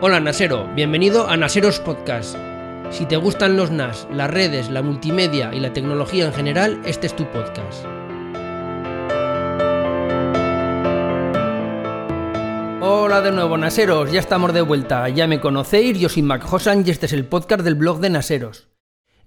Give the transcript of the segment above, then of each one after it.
Hola Nasero, bienvenido a Naseros Podcast. Si te gustan los NAS, las redes, la multimedia y la tecnología en general, este es tu podcast. Hola de nuevo Naseros, ya estamos de vuelta, ya me conocéis, yo soy Mac Hosan y este es el podcast del blog de Naseros.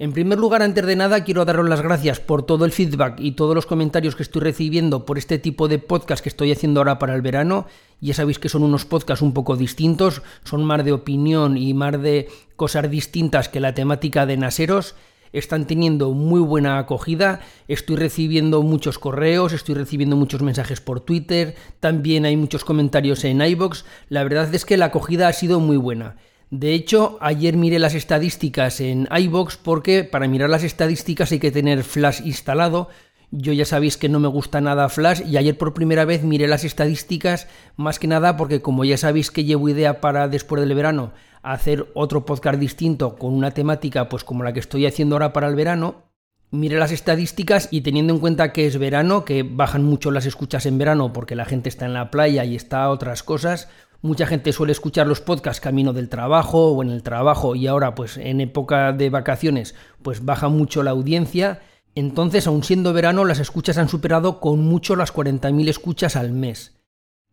En primer lugar, antes de nada, quiero daros las gracias por todo el feedback y todos los comentarios que estoy recibiendo por este tipo de podcast que estoy haciendo ahora para el verano. Ya sabéis que son unos podcasts un poco distintos, son más de opinión y más de cosas distintas que la temática de Naseros. Están teniendo muy buena acogida, estoy recibiendo muchos correos, estoy recibiendo muchos mensajes por Twitter, también hay muchos comentarios en iBox. La verdad es que la acogida ha sido muy buena. De hecho, ayer miré las estadísticas en iBox porque para mirar las estadísticas hay que tener Flash instalado. Yo ya sabéis que no me gusta nada Flash y ayer por primera vez miré las estadísticas más que nada porque como ya sabéis que llevo idea para después del verano hacer otro podcast distinto con una temática pues como la que estoy haciendo ahora para el verano, miré las estadísticas y teniendo en cuenta que es verano, que bajan mucho las escuchas en verano porque la gente está en la playa y está a otras cosas, Mucha gente suele escuchar los podcasts camino del trabajo o en el trabajo y ahora pues en época de vacaciones pues baja mucho la audiencia. Entonces, aun siendo verano, las escuchas han superado con mucho las 40.000 escuchas al mes.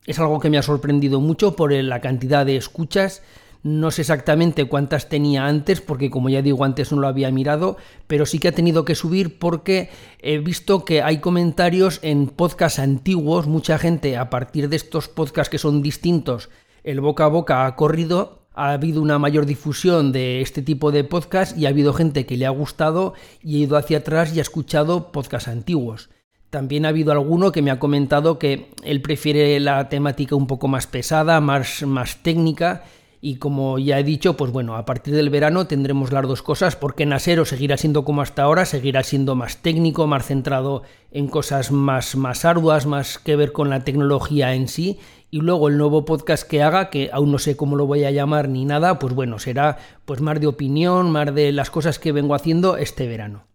Es algo que me ha sorprendido mucho por la cantidad de escuchas. No sé exactamente cuántas tenía antes, porque como ya digo, antes no lo había mirado, pero sí que ha tenido que subir porque he visto que hay comentarios en podcasts antiguos, mucha gente a partir de estos podcasts que son distintos, el boca a boca ha corrido, ha habido una mayor difusión de este tipo de podcasts y ha habido gente que le ha gustado y ha ido hacia atrás y ha escuchado podcasts antiguos. También ha habido alguno que me ha comentado que él prefiere la temática un poco más pesada, más, más técnica y como ya he dicho, pues bueno, a partir del verano tendremos las dos cosas, porque Nasero seguirá siendo como hasta ahora, seguirá siendo más técnico, más centrado en cosas más, más arduas, más que ver con la tecnología en sí. Y luego el nuevo podcast que haga, que aún no sé cómo lo voy a llamar ni nada, pues bueno, será pues más de opinión, más de las cosas que vengo haciendo este verano.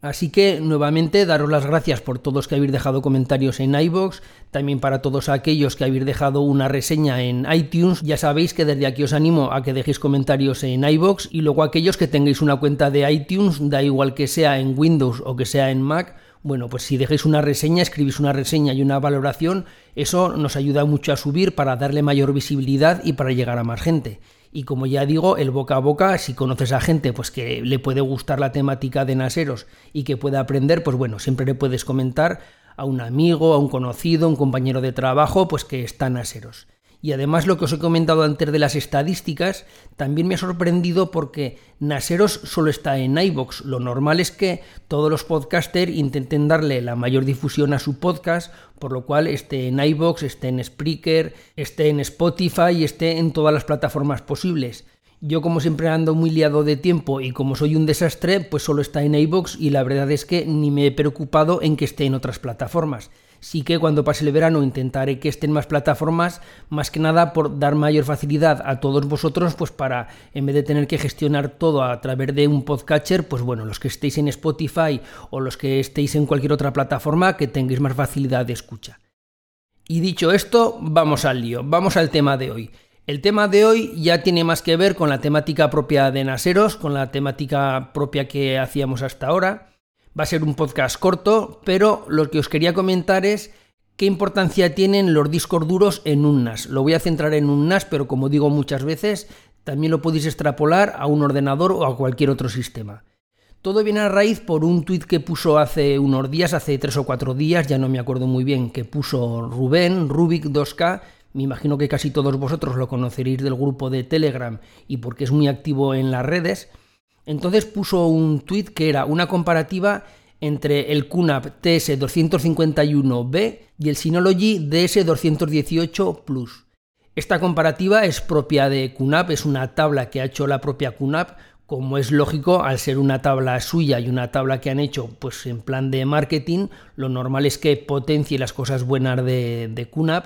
Así que nuevamente daros las gracias por todos que habéis dejado comentarios en iBox, también para todos aquellos que habéis dejado una reseña en iTunes. Ya sabéis que desde aquí os animo a que dejéis comentarios en iBox y luego aquellos que tengáis una cuenta de iTunes, da igual que sea en Windows o que sea en Mac, bueno, pues si dejéis una reseña, escribís una reseña y una valoración, eso nos ayuda mucho a subir para darle mayor visibilidad y para llegar a más gente. Y como ya digo, el boca a boca, si conoces a gente pues que le puede gustar la temática de Naseros y que pueda aprender, pues bueno, siempre le puedes comentar a un amigo, a un conocido, a un compañero de trabajo, pues que está Naseros. Y además lo que os he comentado antes de las estadísticas, también me ha sorprendido porque Naseros solo está en iBox. Lo normal es que todos los podcasters intenten darle la mayor difusión a su podcast, por lo cual esté en iBox, esté en Spreaker, esté en Spotify y esté en todas las plataformas posibles. Yo como siempre ando muy liado de tiempo y como soy un desastre, pues solo está en iBox y la verdad es que ni me he preocupado en que esté en otras plataformas. Sí que cuando pase el verano intentaré que estén más plataformas, más que nada por dar mayor facilidad a todos vosotros, pues para, en vez de tener que gestionar todo a través de un podcatcher, pues bueno, los que estéis en Spotify o los que estéis en cualquier otra plataforma, que tengáis más facilidad de escucha. Y dicho esto, vamos al lío, vamos al tema de hoy. El tema de hoy ya tiene más que ver con la temática propia de Naseros, con la temática propia que hacíamos hasta ahora. Va a ser un podcast corto, pero lo que os quería comentar es qué importancia tienen los discos duros en un NAS. Lo voy a centrar en un NAS, pero como digo muchas veces, también lo podéis extrapolar a un ordenador o a cualquier otro sistema. Todo viene a raíz por un tuit que puso hace unos días, hace tres o cuatro días, ya no me acuerdo muy bien, que puso Rubén, Rubik 2K, me imagino que casi todos vosotros lo conoceréis del grupo de Telegram y porque es muy activo en las redes, entonces puso un tweet que era una comparativa entre el QNAP TS251B y el Synology DS218 Plus. Esta comparativa es propia de QNAP, es una tabla que ha hecho la propia QNAP, como es lógico, al ser una tabla suya y una tabla que han hecho pues en plan de marketing, lo normal es que potencie las cosas buenas de, de.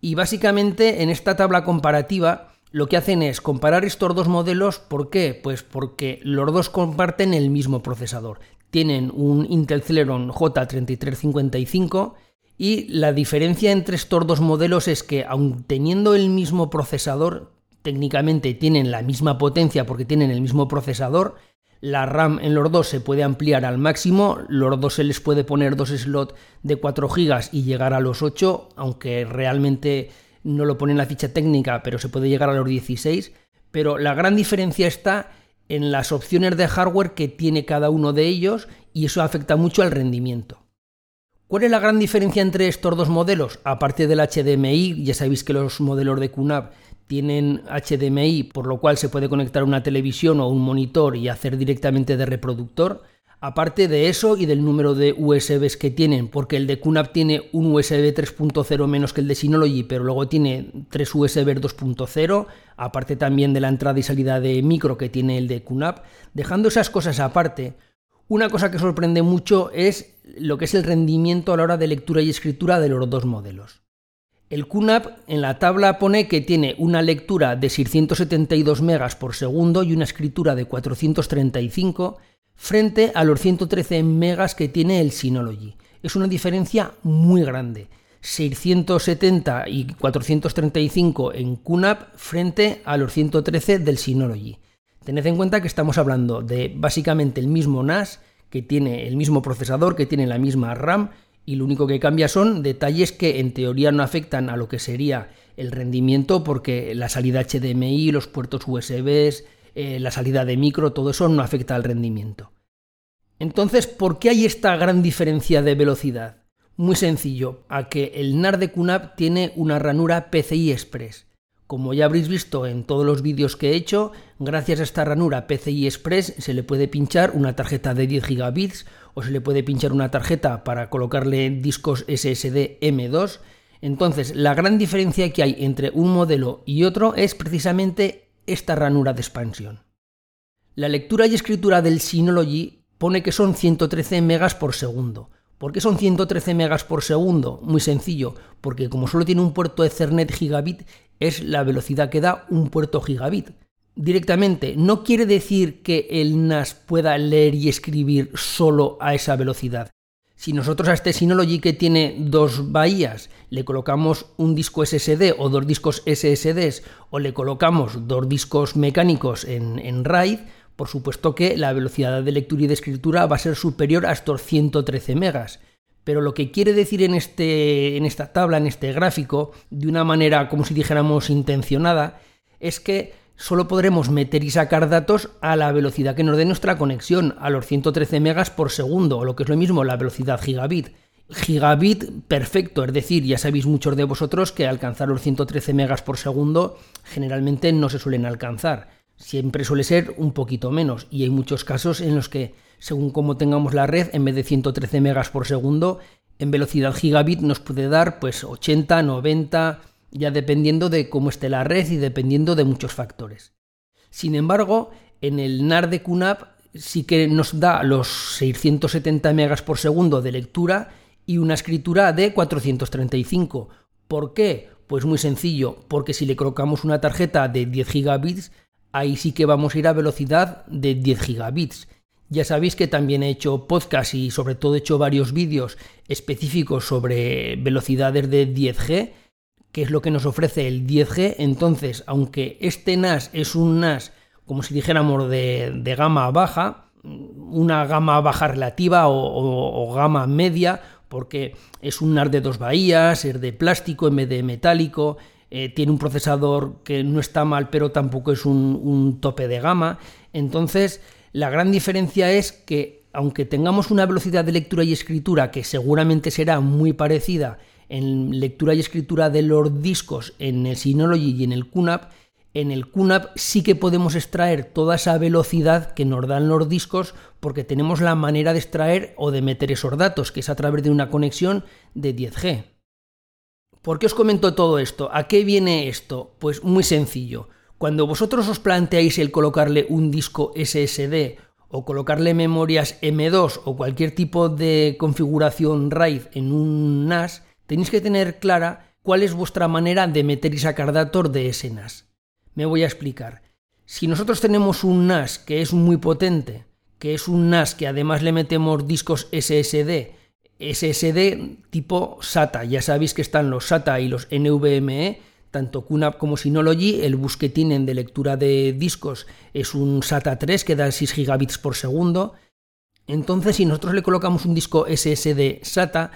Y básicamente en esta tabla comparativa lo que hacen es comparar estos dos modelos. ¿Por qué? Pues porque los dos comparten el mismo procesador. Tienen un Intel Celeron J3355 y la diferencia entre estos dos modelos es que, aun teniendo el mismo procesador, técnicamente tienen la misma potencia porque tienen el mismo procesador. La RAM en los dos se puede ampliar al máximo, los dos se les puede poner dos slots de 4 GB y llegar a los 8, aunque realmente no lo pone en la ficha técnica, pero se puede llegar a los 16. Pero la gran diferencia está en las opciones de hardware que tiene cada uno de ellos y eso afecta mucho al rendimiento. ¿Cuál es la gran diferencia entre estos dos modelos? Aparte del HDMI, ya sabéis que los modelos de QNAP tienen HDMI, por lo cual se puede conectar una televisión o un monitor y hacer directamente de reproductor. Aparte de eso y del número de USBs que tienen, porque el de QNAP tiene un USB 3.0 menos que el de Synology, pero luego tiene tres USB 2.0, aparte también de la entrada y salida de micro que tiene el de QNAP. Dejando esas cosas aparte, una cosa que sorprende mucho es lo que es el rendimiento a la hora de lectura y escritura de los dos modelos. El QNAP en la tabla pone que tiene una lectura de 672 megas por segundo y una escritura de 435 frente a los 113 megas que tiene el Synology. Es una diferencia muy grande. 670 y 435 en QNAP frente a los 113 del Synology. Tened en cuenta que estamos hablando de básicamente el mismo NAS, que tiene el mismo procesador, que tiene la misma RAM, y lo único que cambia son detalles que en teoría no afectan a lo que sería el rendimiento, porque la salida HDMI, los puertos USB, eh, la salida de micro, todo eso no afecta al rendimiento. Entonces, ¿por qué hay esta gran diferencia de velocidad? Muy sencillo, a que el NAR de QNAP tiene una ranura PCI Express. Como ya habréis visto en todos los vídeos que he hecho, gracias a esta ranura PCI Express se le puede pinchar una tarjeta de 10 gigabits o se le puede pinchar una tarjeta para colocarle discos SSD M2. Entonces, la gran diferencia que hay entre un modelo y otro es precisamente esta ranura de expansión. La lectura y escritura del Synology pone que son 113 megas por segundo. ¿Por qué son 113 megas por segundo? Muy sencillo, porque como solo tiene un puerto Ethernet gigabit, es la velocidad que da un puerto gigabit. Directamente, no quiere decir que el NAS pueda leer y escribir solo a esa velocidad. Si nosotros a este Synology que tiene dos bahías le colocamos un disco SSD o dos discos SSDs o le colocamos dos discos mecánicos en, en RAID, por supuesto que la velocidad de lectura y de escritura va a ser superior a estos 113 megas. Pero lo que quiere decir en, este, en esta tabla, en este gráfico, de una manera como si dijéramos intencionada, es que solo podremos meter y sacar datos a la velocidad que nos dé nuestra conexión, a los 113 megas por segundo, o lo que es lo mismo, la velocidad gigabit. Gigabit perfecto, es decir, ya sabéis muchos de vosotros que alcanzar los 113 megas por segundo generalmente no se suelen alcanzar. Siempre suele ser un poquito menos y hay muchos casos en los que, según cómo tengamos la red, en vez de 113 megas por segundo, en velocidad gigabit nos puede dar pues 80, 90, ya dependiendo de cómo esté la red y dependiendo de muchos factores. Sin embargo, en el NAR de QNAP sí que nos da los 670 megas por segundo de lectura y una escritura de 435. ¿Por qué? Pues muy sencillo, porque si le colocamos una tarjeta de 10 gigabits, ahí sí que vamos a ir a velocidad de 10 gigabits. Ya sabéis que también he hecho podcast y sobre todo he hecho varios vídeos específicos sobre velocidades de 10G que es lo que nos ofrece el 10G. Entonces, aunque este NAS es un NAS, como si dijéramos, de, gama baja, una gama baja relativa o, gama media, porque es un NAS de dos bahías, es de plástico en vez de metálico, eh, tiene un procesador que no está mal, pero tampoco es un, un tope de gama. Entonces, la gran diferencia es que, aunque tengamos una velocidad de lectura y escritura que seguramente será muy parecida en lectura y escritura de los discos en el Synology y en el QNAP, En el QNAP sí que podemos extraer toda esa velocidad que nos dan los discos porque tenemos la manera de extraer o de meter esos datos, que es a través de una conexión de 10G. ¿Por qué os comento todo esto? ¿A qué viene esto? Pues muy sencillo. Cuando vosotros os planteáis el colocarle un disco SSD o colocarle memorias M2 o cualquier tipo de configuración RAID en un NAS, tenéis que tener clara cuál es vuestra manera de meter y sacar datos de ese NAS. Me voy a explicar. Si nosotros tenemos un NAS que es muy potente, que es un NAS que además le metemos discos SSD, SSD tipo SATA, ya sabéis que están los SATA y los NVMe, tanto QNAP como Synology, el bus que tienen de lectura de discos es un SATA 3 que da 6 gigabits por segundo. Entonces, si nosotros le colocamos un disco SSD SATA,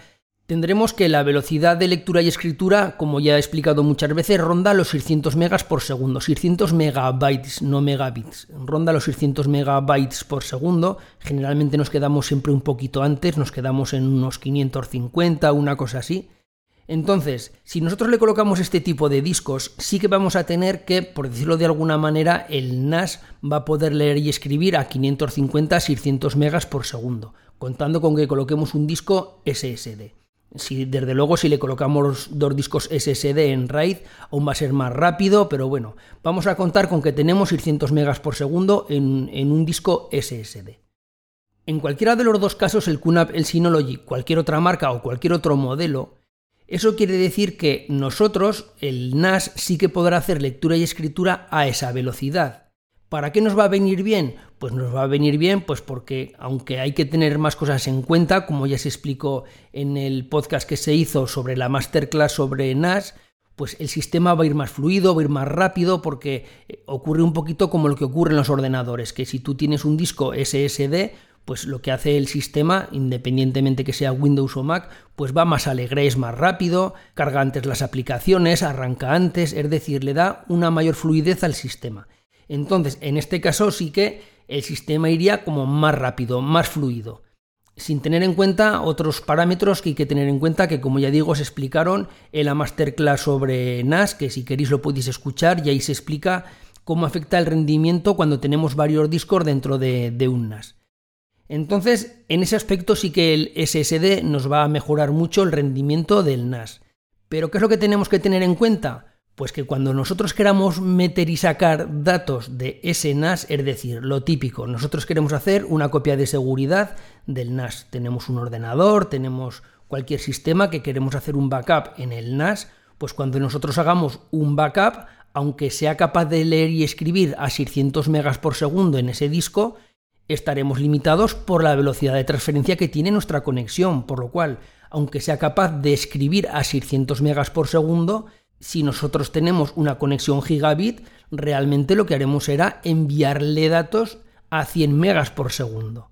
tendremos que la velocidad de lectura y escritura, como ya he explicado muchas veces, ronda los 600 megas por segundo. 600 megabytes, no megabits. Ronda los 600 megabytes por segundo. Generalmente nos quedamos siempre un poquito antes, nos quedamos en unos 550, una cosa así. Entonces, si nosotros le colocamos este tipo de discos, sí que vamos a tener que, por decirlo de alguna manera, el NAS va a poder leer y escribir a 550-600 megas por segundo, contando con que coloquemos un disco SSD. Si, desde luego, si le colocamos dos discos SSD en RAID, aún va a ser más rápido, pero bueno, vamos a contar con que tenemos 600 megas por segundo en, en un disco SSD. En cualquiera de los dos casos, el QNAP, el Synology, cualquier otra marca o cualquier otro modelo, eso quiere decir que nosotros, el NAS, sí que podrá hacer lectura y escritura a esa velocidad. ¿Para qué nos va a venir bien? Pues nos va a venir bien pues porque aunque hay que tener más cosas en cuenta, como ya se explicó en el podcast que se hizo sobre la masterclass sobre NAS, pues el sistema va a ir más fluido, va a ir más rápido porque eh, ocurre un poquito como lo que ocurre en los ordenadores, que si tú tienes un disco SSD, pues lo que hace el sistema, independientemente que sea Windows o Mac, pues va más alegre, es más rápido, carga antes las aplicaciones, arranca antes, es decir, le da una mayor fluidez al sistema. Entonces, en este caso sí que el sistema iría como más rápido, más fluido, sin tener en cuenta otros parámetros que hay que tener en cuenta que como ya digo se explicaron en la masterclass sobre NAS, que si queréis lo podéis escuchar y ahí se explica cómo afecta el rendimiento cuando tenemos varios discos dentro de, de un NAS. Entonces, en ese aspecto sí que el SSD nos va a mejorar mucho el rendimiento del NAS. Pero ¿qué es lo que tenemos que tener en cuenta? Pues que cuando nosotros queramos meter y sacar datos de ese NAS, es decir, lo típico, nosotros queremos hacer una copia de seguridad del NAS. Tenemos un ordenador, tenemos cualquier sistema que queremos hacer un backup en el NAS, pues cuando nosotros hagamos un backup, aunque sea capaz de leer y escribir a 600 megas por segundo en ese disco, estaremos limitados por la velocidad de transferencia que tiene nuestra conexión, por lo cual, aunque sea capaz de escribir a 600 megas por segundo, si nosotros tenemos una conexión gigabit, realmente lo que haremos será enviarle datos a 100 megas por segundo.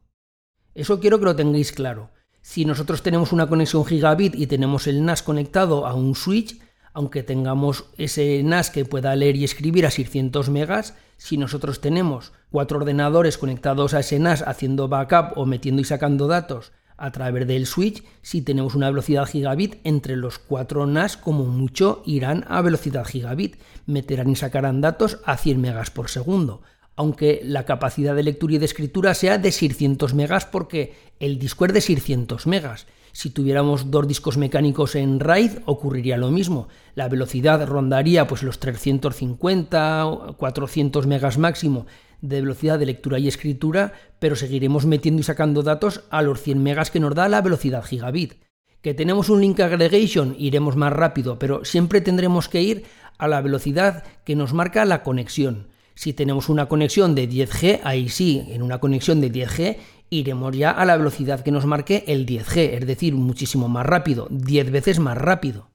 Eso quiero que lo tengáis claro. Si nosotros tenemos una conexión gigabit y tenemos el NAS conectado a un switch, aunque tengamos ese NAS que pueda leer y escribir a 600 megas, si nosotros tenemos cuatro ordenadores conectados a ese NAS haciendo backup o metiendo y sacando datos a través del switch, si tenemos una velocidad gigabit, entre los cuatro NAS como mucho irán a velocidad gigabit, meterán y sacarán datos a 100 megas por segundo aunque la capacidad de lectura y de escritura sea de 600 megas porque el disco es de 600 megas. Si tuviéramos dos discos mecánicos en RAID ocurriría lo mismo. La velocidad rondaría pues los 350, 400 megas máximo de velocidad de lectura y escritura, pero seguiremos metiendo y sacando datos a los 100 megas que nos da la velocidad gigabit. Que tenemos un link aggregation, iremos más rápido, pero siempre tendremos que ir a la velocidad que nos marca la conexión. Si tenemos una conexión de 10G, ahí sí, en una conexión de 10G iremos ya a la velocidad que nos marque el 10G, es decir, muchísimo más rápido, 10 veces más rápido.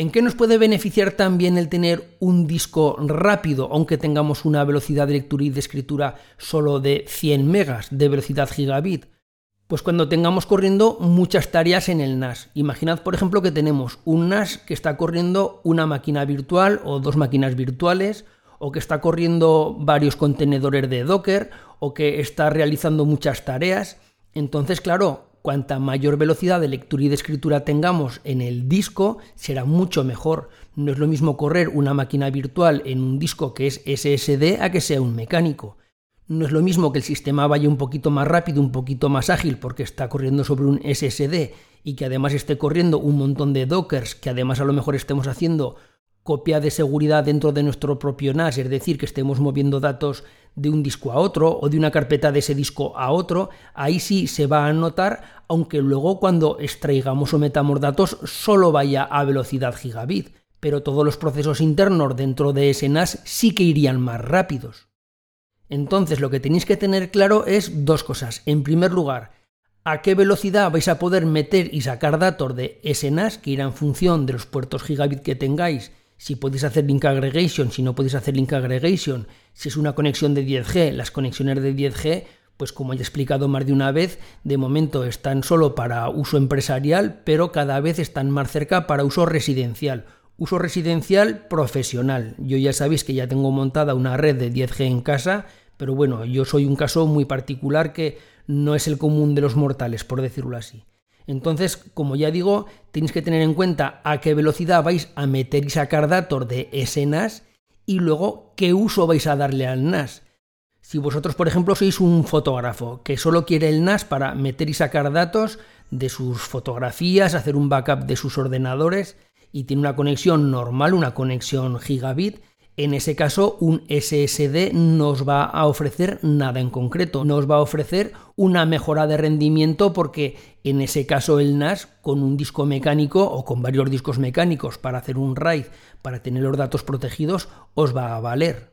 ¿En qué nos puede beneficiar también el tener un disco rápido, aunque tengamos una velocidad de lectura y de escritura solo de 100 megas de velocidad gigabit? Pues cuando tengamos corriendo muchas tareas en el NAS. Imaginad, por ejemplo, que tenemos un NAS que está corriendo una máquina virtual o dos máquinas virtuales o que está corriendo varios contenedores de Docker, o que está realizando muchas tareas. Entonces, claro, cuanta mayor velocidad de lectura y de escritura tengamos en el disco, será mucho mejor. No es lo mismo correr una máquina virtual en un disco que es SSD a que sea un mecánico. No es lo mismo que el sistema vaya un poquito más rápido, un poquito más ágil, porque está corriendo sobre un SSD y que además esté corriendo un montón de dockers, que además a lo mejor estemos haciendo copia de seguridad dentro de nuestro propio NAS, es decir, que estemos moviendo datos de un disco a otro o de una carpeta de ese disco a otro, ahí sí se va a notar, aunque luego cuando extraigamos o metamos datos solo vaya a velocidad gigabit, pero todos los procesos internos dentro de ese NAS sí que irían más rápidos. Entonces lo que tenéis que tener claro es dos cosas. En primer lugar, a qué velocidad vais a poder meter y sacar datos de ese NAS, que irá en función de los puertos gigabit que tengáis si podéis hacer link aggregation, si no podéis hacer link aggregation, si es una conexión de 10G, las conexiones de 10G, pues como he explicado más de una vez, de momento están solo para uso empresarial, pero cada vez están más cerca para uso residencial. Uso residencial profesional. Yo ya sabéis que ya tengo montada una red de 10G en casa, pero bueno, yo soy un caso muy particular que no es el común de los mortales, por decirlo así. Entonces, como ya digo, tenéis que tener en cuenta a qué velocidad vais a meter y sacar datos de ese NAS y luego qué uso vais a darle al NAS. Si vosotros, por ejemplo, sois un fotógrafo que solo quiere el NAS para meter y sacar datos de sus fotografías, hacer un backup de sus ordenadores y tiene una conexión normal, una conexión gigabit, en ese caso, un SSD no os va a ofrecer nada en concreto, no os va a ofrecer una mejora de rendimiento porque en ese caso el NAS con un disco mecánico o con varios discos mecánicos para hacer un RAID, para tener los datos protegidos, os va a valer.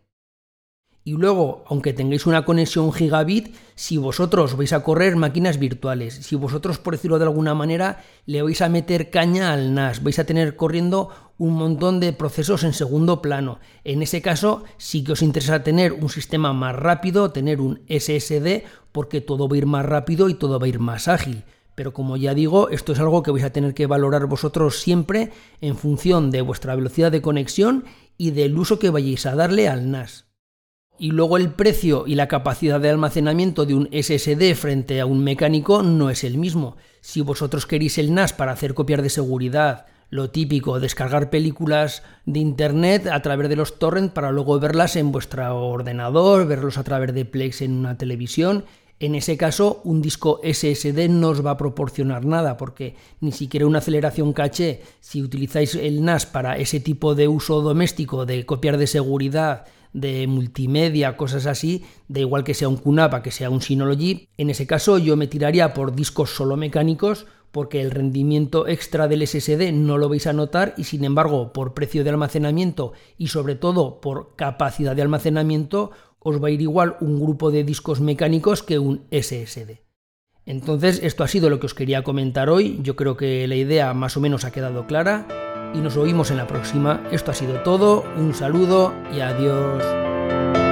Y luego, aunque tengáis una conexión gigabit, si vosotros vais a correr máquinas virtuales, si vosotros, por decirlo de alguna manera, le vais a meter caña al NAS, vais a tener corriendo un montón de procesos en segundo plano. En ese caso, sí que os interesa tener un sistema más rápido, tener un SSD, porque todo va a ir más rápido y todo va a ir más ágil. Pero como ya digo, esto es algo que vais a tener que valorar vosotros siempre en función de vuestra velocidad de conexión y del uso que vayáis a darle al NAS. Y luego el precio y la capacidad de almacenamiento de un SSD frente a un mecánico no es el mismo. Si vosotros queréis el NAS para hacer copias de seguridad, lo típico, descargar películas de internet a través de los torrents para luego verlas en vuestro ordenador, verlos a través de Plex en una televisión. En ese caso, un disco SSD no os va a proporcionar nada, porque ni siquiera una aceleración caché, si utilizáis el NAS para ese tipo de uso doméstico de copiar de seguridad de multimedia, cosas así, da igual que sea un QNAP, que sea un Synology, en ese caso yo me tiraría por discos solo mecánicos porque el rendimiento extra del SSD no lo vais a notar y sin embargo por precio de almacenamiento y sobre todo por capacidad de almacenamiento os va a ir igual un grupo de discos mecánicos que un SSD. Entonces esto ha sido lo que os quería comentar hoy, yo creo que la idea más o menos ha quedado clara y nos oímos en la próxima. Esto ha sido todo, un saludo y adiós.